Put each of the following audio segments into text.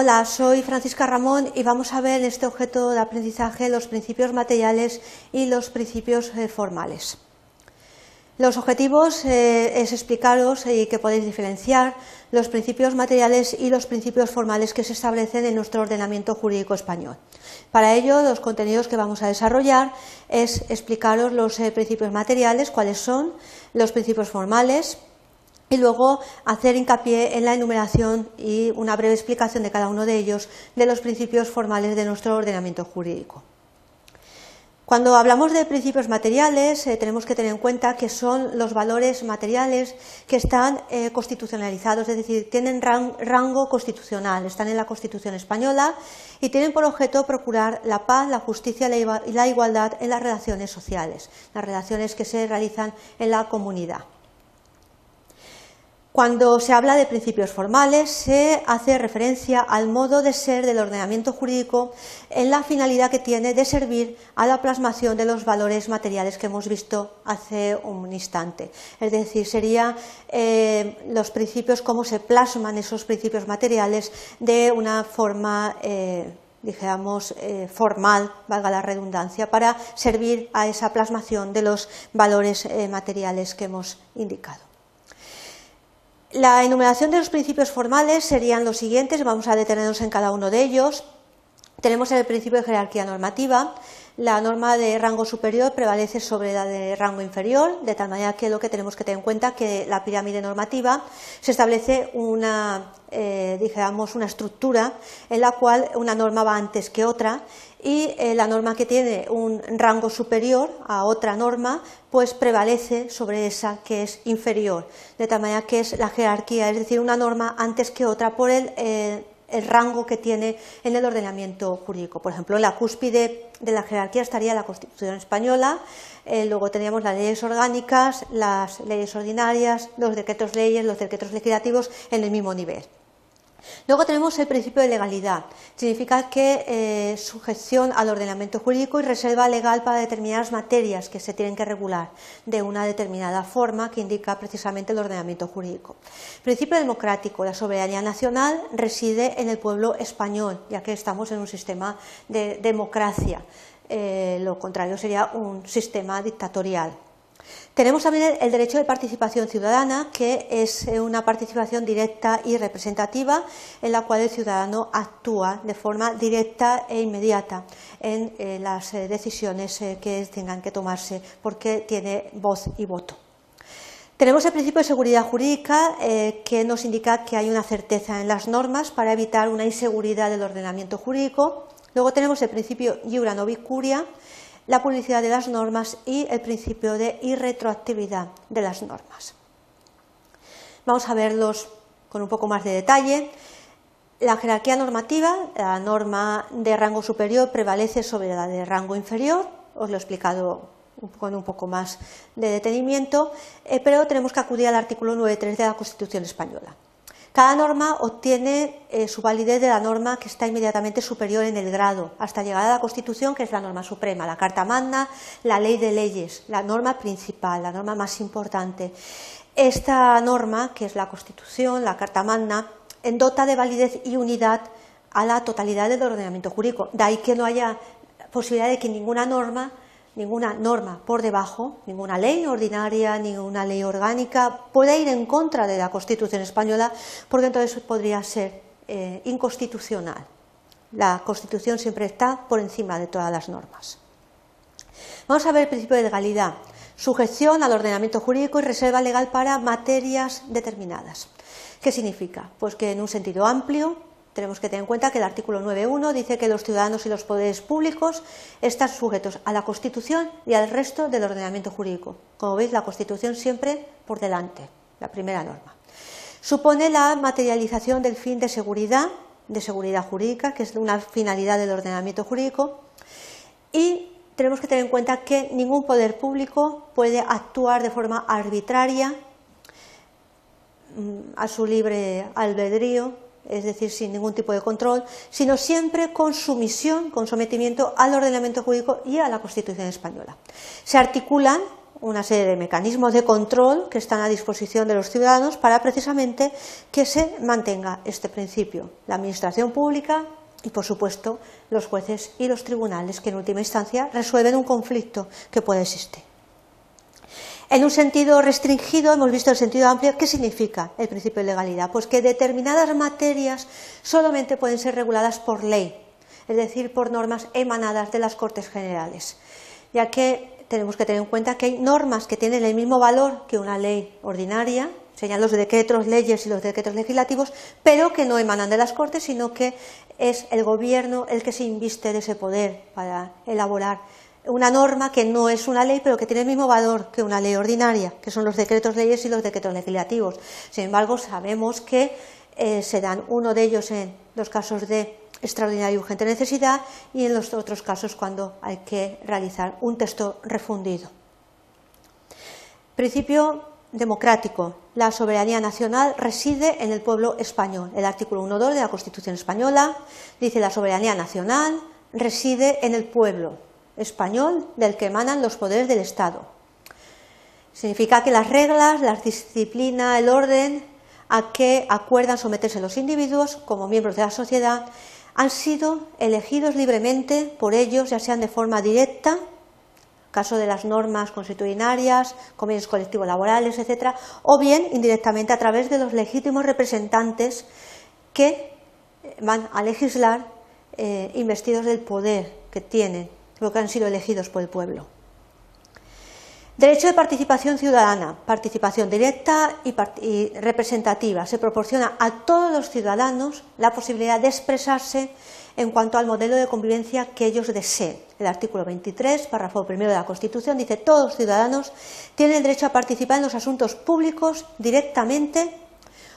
Hola, soy Francisca Ramón y vamos a ver en este objeto de aprendizaje los principios materiales y los principios eh, formales. Los objetivos eh, es explicaros y que podéis diferenciar los principios materiales y los principios formales que se establecen en nuestro ordenamiento jurídico español. Para ello, los contenidos que vamos a desarrollar es explicaros los eh, principios materiales, cuáles son, los principios formales, y luego hacer hincapié en la enumeración y una breve explicación de cada uno de ellos de los principios formales de nuestro ordenamiento jurídico. Cuando hablamos de principios materiales, eh, tenemos que tener en cuenta que son los valores materiales que están eh, constitucionalizados, es decir, tienen rango constitucional, están en la Constitución española y tienen por objeto procurar la paz, la justicia y la igualdad en las relaciones sociales, las relaciones que se realizan en la comunidad. Cuando se habla de principios formales, se hace referencia al modo de ser del ordenamiento jurídico en la finalidad que tiene de servir a la plasmación de los valores materiales que hemos visto hace un instante. Es decir, serían eh, los principios, cómo se plasman esos principios materiales de una forma. Eh, digamos, eh, formal, valga la redundancia, para servir a esa plasmación de los valores materiales que hemos indicado. La enumeración de los principios formales serían los siguientes, vamos a detenernos en cada uno de ellos. Tenemos el principio de jerarquía normativa. La norma de rango superior prevalece sobre la de rango inferior, de tal manera que lo que tenemos que tener en cuenta es que la pirámide normativa se establece una, eh, digamos, una estructura en la cual una norma va antes que otra y eh, la norma que tiene un rango superior a otra norma pues prevalece sobre esa que es inferior, de tal manera que es la jerarquía, es decir, una norma antes que otra por el, eh, rango que tiene en el ordenamiento jurídico. Por ejemplo, en la cúspide de la jerarquía estaría la Constitución española, eh, luego tendríamos las leyes orgánicas, las leyes ordinarias, los decretos leyes, los decretos legislativos en el mismo nivel. Luego tenemos el principio de legalidad. Significa que eh, sujeción al ordenamiento jurídico y reserva legal para determinadas materias que se tienen que regular de una determinada forma que indica precisamente el ordenamiento jurídico. Principio democrático. La soberanía nacional reside en el pueblo español, ya que estamos en un sistema de democracia. Eh, lo contrario sería un sistema dictatorial. Tenemos también el derecho de participación ciudadana, que es eh, una participación directa y representativa en la cual el ciudadano actúa de forma directa e inmediata en eh, las eh, decisiones que tengan que tomarse porque tiene voz y voto. Tenemos el principio de seguridad jurídica que nos indica que hay una certeza en las normas para evitar una inseguridad del ordenamiento jurídico. Luego tenemos el principio iura novicuria, la publicidad de las normas y el principio de irretroactividad de las normas. Vamos a verlos con un poco más de detalle. La jerarquía normativa, la norma de rango superior prevalece sobre la de rango inferior, os lo he explicado con un poco más de detenimiento, eh, pero tenemos que acudir al artículo 9.3 de la Constitución española. Cada norma obtiene eh, su validez de la norma que está inmediatamente superior en el grado, hasta llegar a la Constitución, que es la norma suprema, la Carta Magna, la ley de leyes, la norma principal, la norma más importante. Esta norma, que es la Constitución, la Carta Magna, endota de validez y unidad a la totalidad del ordenamiento jurídico. De ahí que no haya posibilidad de que ninguna norma ninguna norma por debajo, ninguna ley ordinaria, ninguna ley orgánica pueda ir en contra de la Constitución española, porque entonces podría ser eh, inconstitucional. La Constitución siempre está por encima de todas las normas. Vamos a ver el principio de legalidad. Sujeción al ordenamiento jurídico y reserva legal para materias determinadas. ¿Qué significa? Pues que en un sentido amplio tenemos que tener en cuenta que el artículo 9.1 dice que los ciudadanos y los poderes públicos están sujetos a la Constitución y al resto del ordenamiento jurídico. Como veis, la Constitución siempre por delante, la primera norma. Supone la materialización del fin de seguridad, de seguridad jurídica, que es una finalidad del ordenamiento jurídico, y tenemos que tener en cuenta que ningún poder público puede actuar de forma arbitraria mm, a su libre albedrío es decir, sin ningún tipo de control, sino siempre con sumisión, con sometimiento al ordenamiento jurídico y a la Constitución española. Se articulan una serie de mecanismos de control que están a disposición de los ciudadanos para precisamente que se mantenga este principio. La administración pública y, por supuesto, los jueces y los tribunales, que en última instancia resuelven un conflicto que puede existir. En un sentido restringido, hemos visto el sentido amplio. ¿Qué significa el principio de legalidad? Pues que determinadas materias solamente pueden ser reguladas por ley, es decir, por normas emanadas de las Cortes Generales, ya que tenemos que tener en cuenta que hay normas que tienen el mismo valor que una ley ordinaria, serían los decretos leyes y los decretos legislativos, pero que no emanan de las Cortes, sino que es el Gobierno el que se inviste de ese poder para elaborar una norma que no es una ley, pero que tiene el mismo valor que una ley ordinaria, que son los decretos leyes y los decretos legislativos. Sin embargo, sabemos que eh, se dan uno de ellos en los casos de extraordinaria y urgente necesidad y en los otros casos cuando hay que realizar un texto refundido. Principio democrático. La soberanía nacional reside en el pueblo español. El artículo 1.2 de la Constitución española dice la soberanía nacional reside en el pueblo español del que emanan los poderes del Estado. Significa que las reglas, la disciplina, el orden a que acuerdan someterse los individuos como miembros de la sociedad han sido elegidos libremente por ellos, ya sean de forma directa, caso de las normas constitucionarias, convenios colectivos laborales, etcétera, o bien indirectamente a través de los legítimos representantes que van a legislar eh, investidos del poder que tienen, lo que han sido elegidos por el pueblo. Derecho de participación ciudadana, participación directa y, representativa. Se proporciona a todos los ciudadanos la posibilidad de expresarse en cuanto al modelo de convivencia que ellos deseen. El artículo 23, párrafo primero de la Constitución, dice todos los ciudadanos tienen el derecho a participar en los asuntos públicos directamente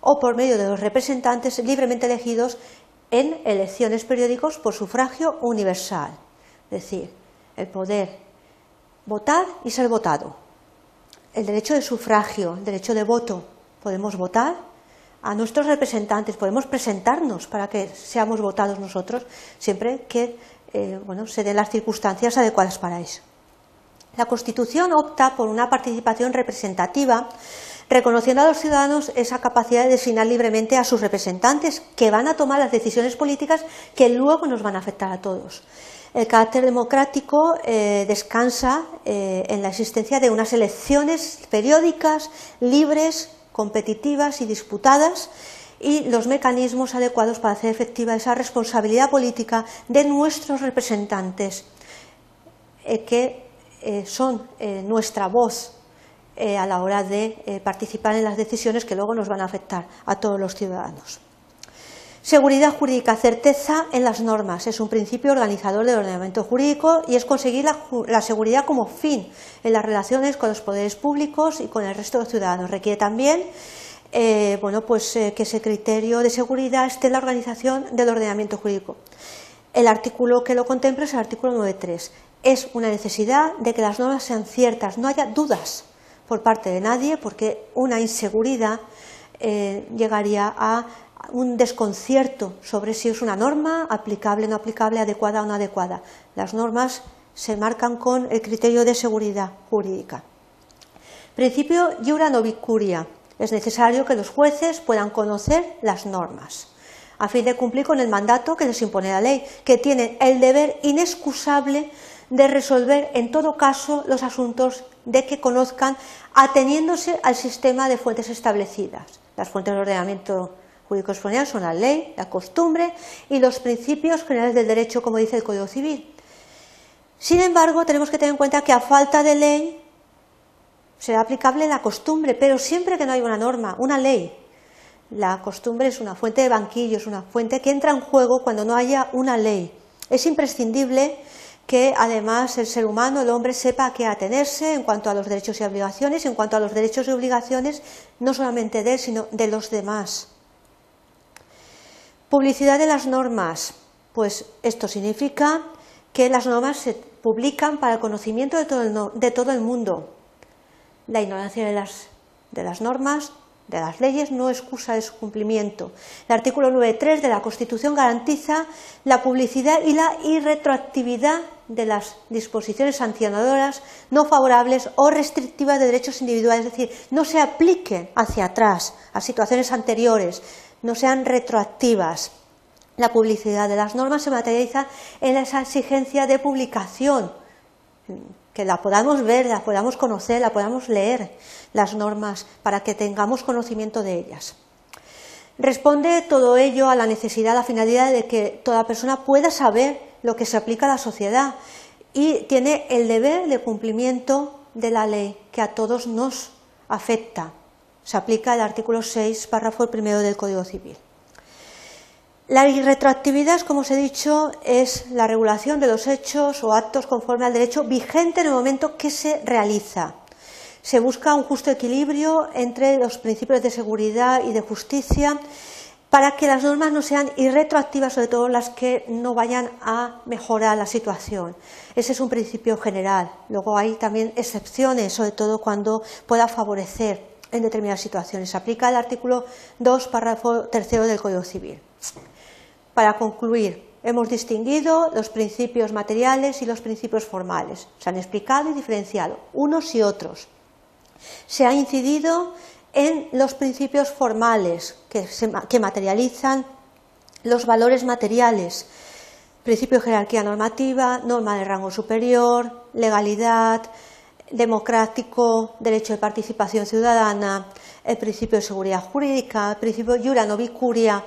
o por medio de los representantes libremente elegidos en elecciones periódicos por sufragio universal. Es decir, el poder votar y ser votado. El derecho de sufragio, el derecho de voto. Podemos votar a nuestros representantes, podemos presentarnos para que seamos votados nosotros, siempre que eh, bueno, se den las circunstancias adecuadas para eso. La Constitución opta por una participación representativa, reconociendo a los ciudadanos esa capacidad de designar libremente a sus representantes, que van a tomar las decisiones políticas que luego nos van a afectar a todos. El carácter democrático eh, descansa eh, en la existencia de unas elecciones periódicas, libres, competitivas y disputadas y los mecanismos adecuados para hacer efectiva esa responsabilidad política de nuestros representantes, eh, que son nuestra voz a la hora de participar en las decisiones que luego nos van a afectar a todos los ciudadanos. Seguridad jurídica, certeza en las normas. Es un principio organizador del ordenamiento jurídico y es conseguir la, seguridad como fin en las relaciones con los poderes públicos y con el resto de los ciudadanos. Requiere también eh, bueno, pues, eh, que ese criterio de seguridad esté en la organización del ordenamiento jurídico. El artículo que lo contempla es el artículo 9.3. Es una necesidad de que las normas sean ciertas, no haya dudas por parte de nadie, porque una inseguridad eh, llegaría a un desconcierto sobre si es una norma aplicable, no aplicable, adecuada o no adecuada. Las normas se marcan con el criterio de seguridad jurídica. Principio iura novicuria. Es necesario que los jueces puedan conocer las normas a fin de cumplir con el mandato que les impone la ley, que tienen el deber inexcusable de resolver en todo caso los asuntos de que conozcan ateniéndose al sistema de fuentes establecidas. Las fuentes de ordenamiento jurídicos son la ley, la costumbre y los principios generales del derecho, como dice el Código Civil. Sin embargo, tenemos que tener en cuenta que a falta de ley será aplicable la costumbre, pero siempre que no hay una norma, una ley. La costumbre es una fuente de banquillo, es una fuente que entra en juego cuando no haya una ley. Es imprescindible que además el ser humano, el hombre, sepa a qué atenerse en cuanto a los derechos y obligaciones, en cuanto a los derechos y obligaciones no solamente de él, sino de los demás. Publicidad de las normas. Pues esto significa que las normas se publican para el conocimiento de todo el, de todo el mundo. La ignorancia de las, de las normas de las leyes no excusa de su cumplimiento. El artículo 9.3 de la Constitución garantiza la publicidad y la irretroactividad de las disposiciones sancionadoras no favorables o restrictivas de derechos individuales, es decir, no se apliquen hacia atrás a situaciones anteriores, no sean retroactivas. La publicidad de las normas se materializa en esa exigencia de publicación, que la podamos ver, la podamos conocer, la podamos leer, las normas, para que tengamos conocimiento de ellas. Responde todo ello a la necesidad, a la finalidad de que toda persona pueda saber lo que se aplica a la sociedad y tiene el deber de cumplimiento de la ley que a todos nos afecta. Se aplica el artículo 6, párrafo primero del Código Civil. La irretroactividad, como os he dicho, es la regulación de los hechos o actos conforme al derecho vigente en el momento que se realiza. Se busca un justo equilibrio entre los principios de seguridad y de justicia para que las normas no sean irretroactivas, sobre todo las que no vayan a mejorar la situación. Ese es un principio general. Luego hay también excepciones, sobre todo cuando pueda favorecer en determinadas situaciones. Aplica el artículo 2, párrafo tercero del Código Civil. Para concluir, hemos distinguido los principios materiales y los principios formales. Se han explicado y diferenciado unos y otros. Se ha incidido en los principios formales que, que materializan los valores materiales, principio de jerarquía normativa, norma de rango superior, legalidad, democrático, derecho de participación ciudadana, el principio de seguridad jurídica, el principio de novicuria,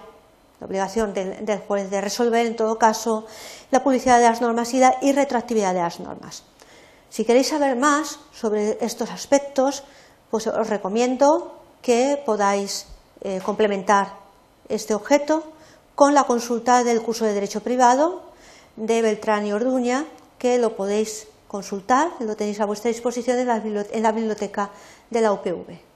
la obligación del, juez de resolver, en todo caso, la publicidad de las normas y la irretroactividad de las normas. Si queréis saber más sobre estos aspectos, pues os recomiendo que podáis eh, complementar este objeto con la consulta del curso de Derecho Privado de Beltrán y Orduña, que lo podéis consultar, lo tenéis a vuestra disposición en la biblioteca de la UPV.